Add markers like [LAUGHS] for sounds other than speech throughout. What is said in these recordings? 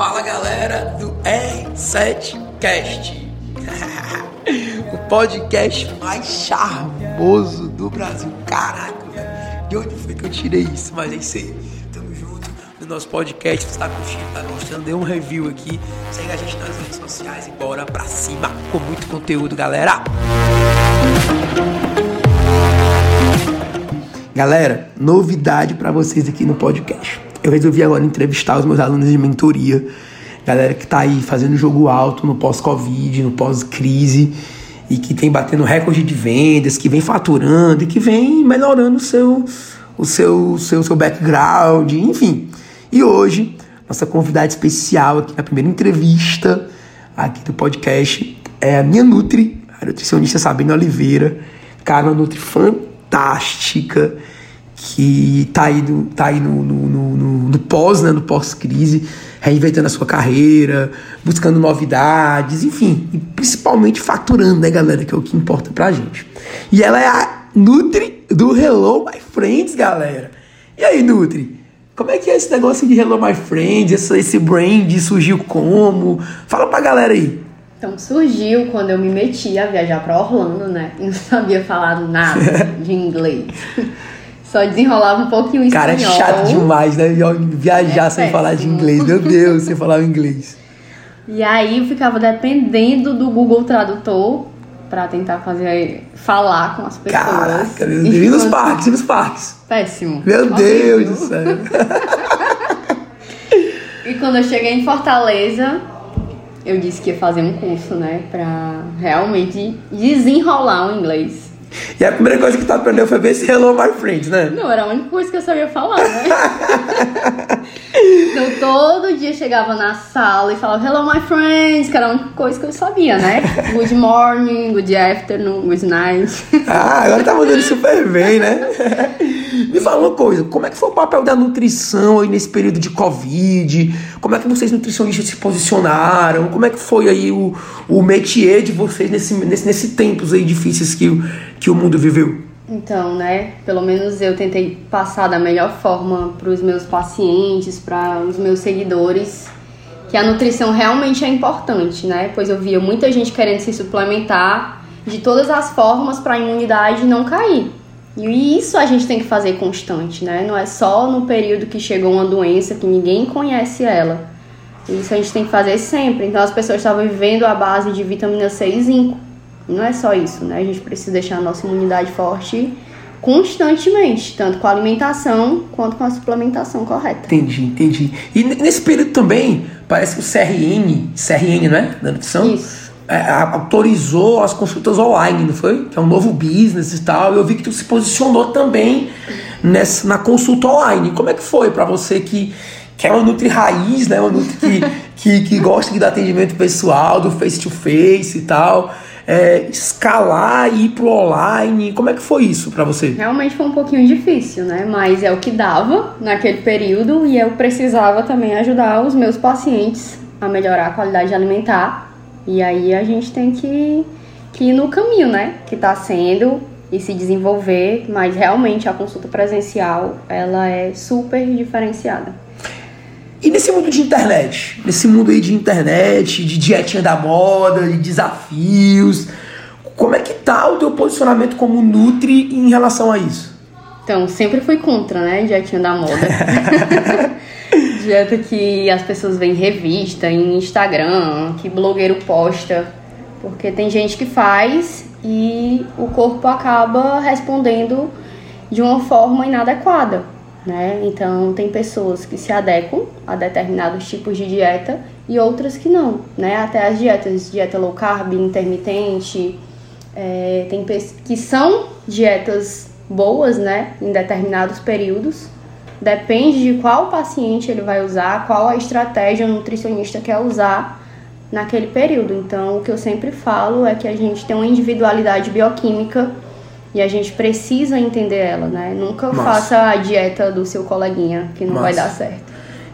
Fala galera do R7Cast, [LAUGHS] o podcast mais charmoso do Brasil. Caraca, velho, de onde foi que eu tirei isso? Mas é isso aí, tamo junto no nosso podcast. Você tá curtindo, tá gostando? Dê um review aqui, segue a gente nas redes sociais e bora pra cima com muito conteúdo, galera. Galera, novidade para vocês aqui no podcast. Eu resolvi agora entrevistar os meus alunos de mentoria, galera que tá aí fazendo jogo alto no pós-Covid, no pós-crise e que tem batendo recorde de vendas, que vem faturando e que vem melhorando o seu, o seu, seu, seu background, enfim. E hoje, nossa convidada especial aqui na primeira entrevista aqui do podcast é a minha Nutri, a nutricionista Sabine Oliveira, cara, uma Nutri fantástica que tá aí, do, tá aí no, no, no, no pós, né, no pós-crise, reinventando a sua carreira, buscando novidades, enfim, e principalmente faturando, né, galera, que é o que importa pra gente. E ela é a Nutri do Hello My Friends, galera. E aí, Nutri? Como é que é esse negócio de Hello My Friends, esse, esse brand surgiu como? Fala pra galera aí. Então surgiu quando eu me meti a viajar para Orlando, né? E [LAUGHS] não sabia falar nada [LAUGHS] de inglês. Só desenrolava um pouquinho o espanhol. Cara, é chato demais, né? Viajar é sem péssimo. falar de inglês. Meu [LAUGHS] Deus, sem falar o inglês. E aí eu ficava dependendo do Google Tradutor para tentar fazer falar com as pessoas. Caraca. [LAUGHS] E nos parques, e nos parques. Péssimo. Meu. Deus do céu. [LAUGHS] e quando eu cheguei em Fortaleza, eu disse que ia fazer um curso, né, para realmente desenrolar o inglês. E a primeira coisa que tu aprendeu foi ver esse Hello My Friends, né? Não, era a única coisa que eu sabia falar, né? [LAUGHS] então todo dia chegava na sala e falava Hello My Friends, que era a única coisa que eu sabia, né? Good morning, good afternoon, good night. ah, agora tá mandando super bem, né? [LAUGHS] Me fala uma coisa, como é que foi o papel da nutrição aí nesse período de Covid? Como é que vocês nutricionistas se posicionaram? Como é que foi aí o, o métier de vocês nesse, nesse, nesse tempos aí difíceis que, que o mundo viveu? Então, né, pelo menos eu tentei passar da melhor forma para os meus pacientes, para os meus seguidores, que a nutrição realmente é importante, né? Pois eu via muita gente querendo se suplementar de todas as formas para a imunidade não cair. E isso a gente tem que fazer constante, né? Não é só no período que chegou uma doença que ninguém conhece ela. Isso a gente tem que fazer sempre. Então as pessoas estavam vivendo a base de vitamina C e zinco. E não é só isso, né? A gente precisa deixar a nossa imunidade forte constantemente, tanto com a alimentação quanto com a suplementação correta. Entendi, entendi. E nesse período também, parece que o CRN, CRN, não é? Da nutrição? Isso é, autorizou as consultas online, não foi? Que é um novo business e tal. Eu vi que tu se posicionou também nessa, na consulta online. Como é que foi para você que, que é uma Nutri raiz, né? Uma Nutri que, [LAUGHS] que, que gosta de atendimento pessoal, do face to face e tal. É, escalar e ir pro online, como é que foi isso para você? Realmente foi um pouquinho difícil, né? Mas é o que dava naquele período e eu precisava também ajudar os meus pacientes a melhorar a qualidade alimentar e aí a gente tem que, que ir no caminho, né? Que está sendo e se desenvolver, mas realmente a consulta presencial ela é super diferenciada. E nesse mundo de internet, nesse mundo aí de internet, de dietinha da moda, de desafios, como é que tá o teu posicionamento como Nutri em relação a isso? Então, sempre fui contra, né, dietinha da moda. [LAUGHS] [LAUGHS] Dieta que as pessoas veem em revista, em Instagram, que blogueiro posta. Porque tem gente que faz e o corpo acaba respondendo de uma forma inadequada. Né? Então tem pessoas que se adequam a determinados tipos de dieta e outras que não, né? Até as dietas, dieta low carb, intermitente, é, tem que são dietas boas, né? Em determinados períodos, Depende de qual paciente ele vai usar, qual a estratégia o nutricionista quer usar naquele período. Então, o que eu sempre falo é que a gente tem uma individualidade bioquímica e a gente precisa entender ela, né? Nunca Nossa. faça a dieta do seu coleguinha, que não Nossa. vai dar certo.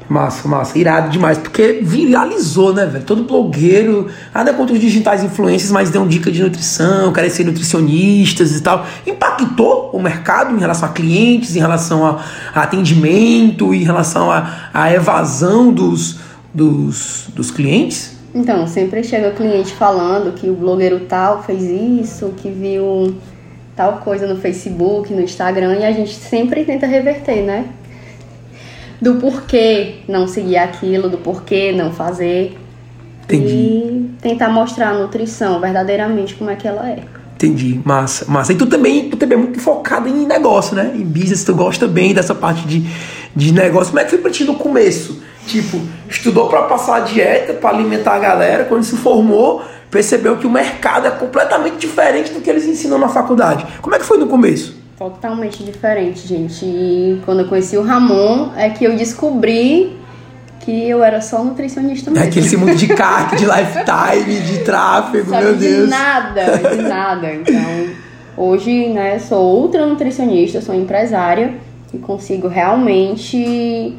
Massa, massa, irado demais, porque viralizou, né, velho? Todo blogueiro, nada contra os digitais influências, mas deu dica de nutrição, querem ser nutricionistas e tal. Impactou o mercado em relação a clientes, em relação a, a atendimento, em relação a, a evasão dos, dos, dos clientes? Então, sempre chega cliente falando que o blogueiro tal fez isso, que viu tal coisa no Facebook, no Instagram, e a gente sempre tenta reverter, né? Do porquê não seguir aquilo, do porquê não fazer. Entendi. E tentar mostrar a nutrição verdadeiramente como é que ela é. Entendi, massa, massa. E tu também, tu também é muito focado em negócio, né? Em business, tu gosta bem dessa parte de, de negócio. Como é que foi pra ti no começo? Tipo, estudou para passar a dieta, para alimentar a galera, quando se formou, percebeu que o mercado é completamente diferente do que eles ensinam na faculdade. Como é que foi no começo? Totalmente diferente, gente. E quando eu conheci o Ramon, é que eu descobri que eu era só nutricionista mesmo. É aquele mundo de [LAUGHS] CAC, de lifetime, de tráfego, Sabe, meu de Deus. nada, de nada. Então, hoje, né, sou outra nutricionista, sou empresária e consigo realmente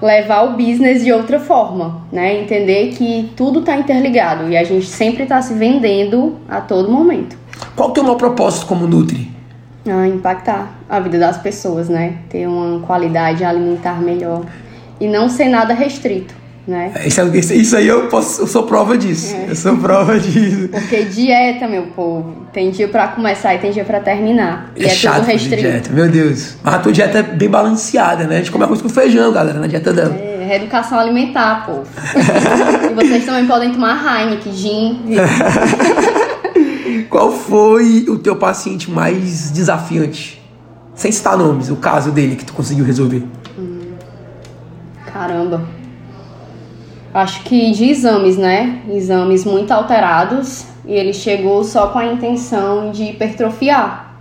levar o business de outra forma, né? Entender que tudo está interligado e a gente sempre está se vendendo a todo momento. Qual o teu maior propósito como Nutri? Ah, impactar a vida das pessoas, né? Ter uma qualidade alimentar melhor e não ser nada restrito, né? Isso, é- isso aí eu, posso, eu sou prova disso. É. Eu sou prova disso. Porque dieta, meu povo, tem dia pra começar e tem dia pra terminar. E é, chato tudo fazer restrito. dieta, meu Deus. Mas a tua dieta é bem balanceada, né? A gente come arroz com feijão, galera, na dieta dela. É, reeducação alimentar, povo. [LAUGHS] e vocês também podem tomar Heineken, gin. [LAUGHS] Qual foi o teu paciente mais desafiante? Sem citar nomes, o caso dele que tu conseguiu resolver. Caramba. Acho que de exames, né? Exames muito alterados. E ele chegou só com a intenção de hipertrofiar.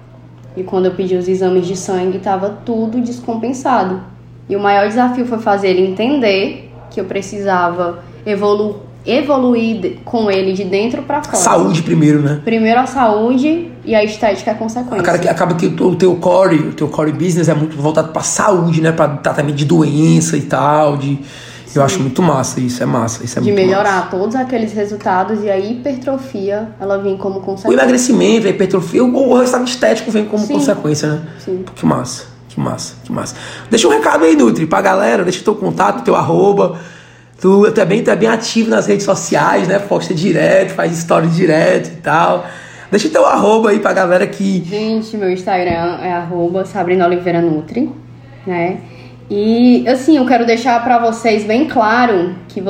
E quando eu pedi os exames de sangue, tava tudo descompensado. E o maior desafio foi fazer ele entender que eu precisava evolu evoluir com ele de dentro pra fora. Saúde primeiro, né? Primeiro a saúde e a estética é consequência. Cara, que acaba que o teu- o core, o teu core business é muito voltado pra saúde, né? Pra tratamento de doença e tal. De... Eu acho muito massa isso, é massa. Isso é de melhorar massa. todos aqueles resultados e a hipertrofia, ela vem como O consequência. emagrecimento, a hipertrofia, o o resultado estético vem como Sim. consequência, né? Sim. Que massa, que massa, que massa. Deixa um recado aí, Nutri, pra galera, deixa teu contato, teu arroba. Tu, tu, é bem, ativo nas redes sociais, né? Posta direto, faz stories direto e tal. Deixa teu arroba aí pra galera que. Gente, meu Instagram é arroba Sabrina Oliveira Nutri, né? E assim, eu quero deixar pra vocês bem claro que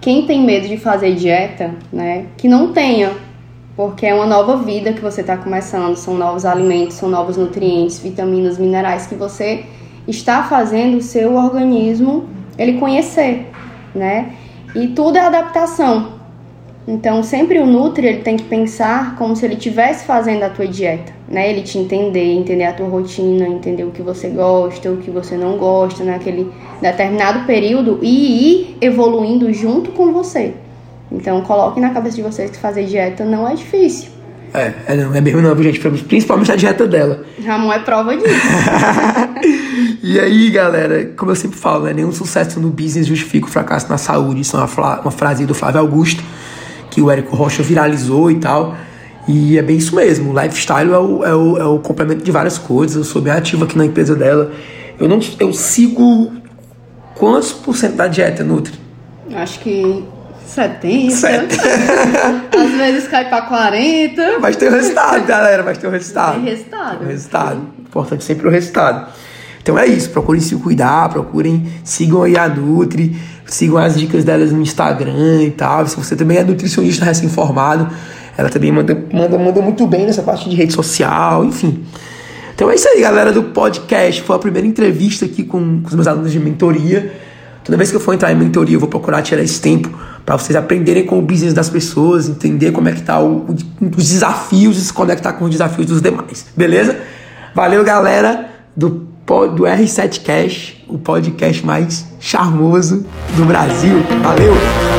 quem tem medo de fazer dieta, né, que não tenha, porque é uma nova vida que você está começando, são novos alimentos, são novos nutrientes, vitaminas, minerais que você está fazendo o seu organismo ele conhecer, né? E tudo é adaptação. Então, sempre o Nutri ele tem que pensar como se ele estivesse fazendo a tua dieta, né? Ele te entender, entender a tua rotina, entender o que você gosta, o que você não gosta naquele determinado período e ir evoluindo junto com você. Então, coloque na cabeça de vocês que fazer dieta não é difícil. É, é, não, é mesmo não, gente, principalmente a dieta dela. Ramon é prova disso. [LAUGHS] e aí, galera, como eu sempre falo, né, nenhum sucesso no business justifica o fracasso na saúde. Isso é uma, uma frase do Flávio Augusto, que o Érico Rocha viralizou e tal. E é bem isso mesmo. O lifestyle é o, é, o, é o complemento de várias coisas. Eu sou bem ativo aqui na empresa dela. Eu não eu sigo quantos por cento da dieta, Nutri? Acho que 70. Sete. [LAUGHS] Às vezes cai pra 40. Mas tem o resultado, galera. Mas tem o resultado. Tem resultado. Tem o resultado. Importante sempre o resultado. Então é isso. Procurem se cuidar. Procurem. Sigam aí a Nutri. Sigam as dicas delas no Instagram e tal. Se você também é nutricionista recém-formado, ela também manda, manda, manda muito bem nessa parte de rede social. Enfim. Então é isso aí, galera do podcast. Foi a primeira entrevista aqui com, com os meus alunos de mentoria. Toda vez que eu for entrar em mentoria, eu vou procurar tirar esse tempo para vocês aprenderem com o business das pessoas, entender como é que tá o, o- os desafios e se conectar com os desafios dos demais. Beleza? Valeu, galera do, do R7 Cash, o podcast mais charmoso do Brasil. Valeu!